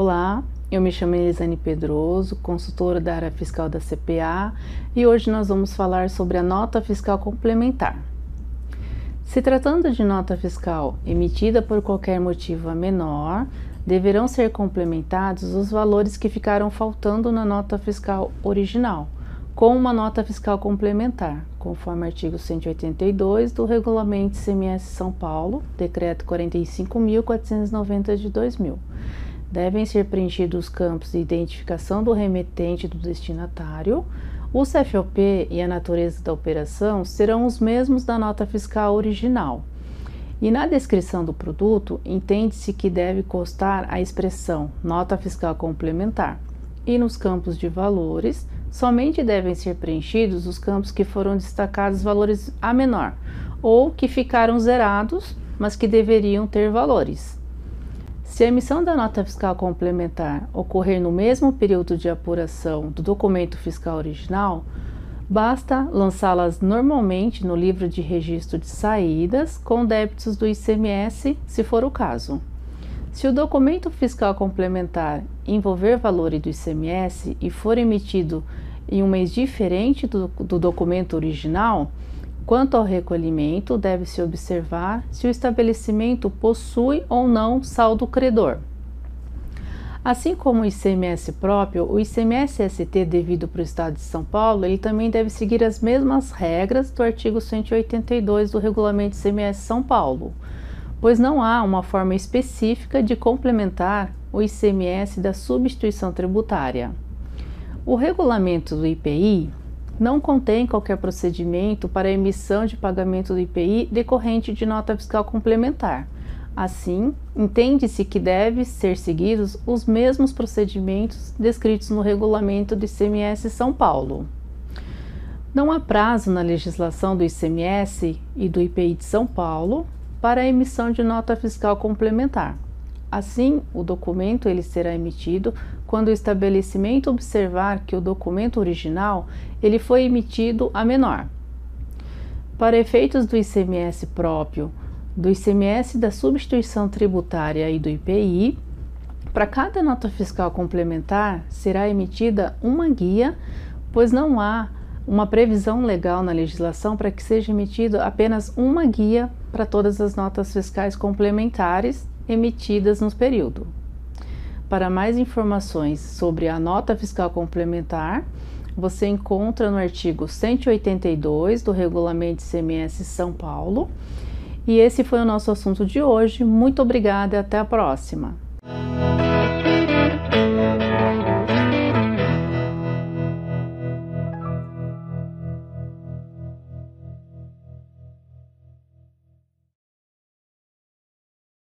Olá, eu me chamo Elisane Pedroso, consultora da área fiscal da CPA e hoje nós vamos falar sobre a nota fiscal complementar. Se tratando de nota fiscal emitida por qualquer motivo a menor, deverão ser complementados os valores que ficaram faltando na nota fiscal original, com uma nota fiscal complementar, conforme artigo 182 do Regulamento CMS São Paulo, Decreto 45.490 de 2000 devem ser preenchidos os campos de identificação do remetente e do destinatário. O CFOP e a natureza da operação serão os mesmos da nota fiscal original. E na descrição do produto, entende-se que deve constar a expressão nota fiscal complementar. E nos campos de valores, somente devem ser preenchidos os campos que foram destacados valores a menor ou que ficaram zerados, mas que deveriam ter valores. Se a emissão da nota fiscal complementar ocorrer no mesmo período de apuração do documento fiscal original, basta lançá-las normalmente no livro de registro de saídas com débitos do ICMS, se for o caso. Se o documento fiscal complementar envolver valores do ICMS e for emitido em um mês diferente do, do documento original, Quanto ao recolhimento, deve-se observar se o estabelecimento possui ou não saldo credor. Assim como o ICMS próprio, o ICMS-ST devido para o Estado de São Paulo, ele também deve seguir as mesmas regras do artigo 182 do Regulamento ICMS São Paulo, pois não há uma forma específica de complementar o ICMS da substituição tributária. O regulamento do IPI não contém qualquer procedimento para emissão de pagamento do IPI decorrente de nota fiscal complementar. Assim, entende-se que devem ser seguidos os mesmos procedimentos descritos no regulamento do ICMS São Paulo. Não há prazo na legislação do ICMS e do IPI de São Paulo para a emissão de nota fiscal complementar. Assim, o documento ele será emitido quando o estabelecimento observar que o documento original ele foi emitido a menor. Para efeitos do ICMS próprio, do ICMS da substituição tributária e do IPI, para cada nota fiscal complementar será emitida uma guia, pois não há uma previsão legal na legislação para que seja emitido apenas uma guia para todas as notas fiscais complementares emitidas no período. Para mais informações sobre a nota fiscal complementar, você encontra no artigo 182 do Regulamento CMS São Paulo. E esse foi o nosso assunto de hoje. Muito obrigada e até a próxima.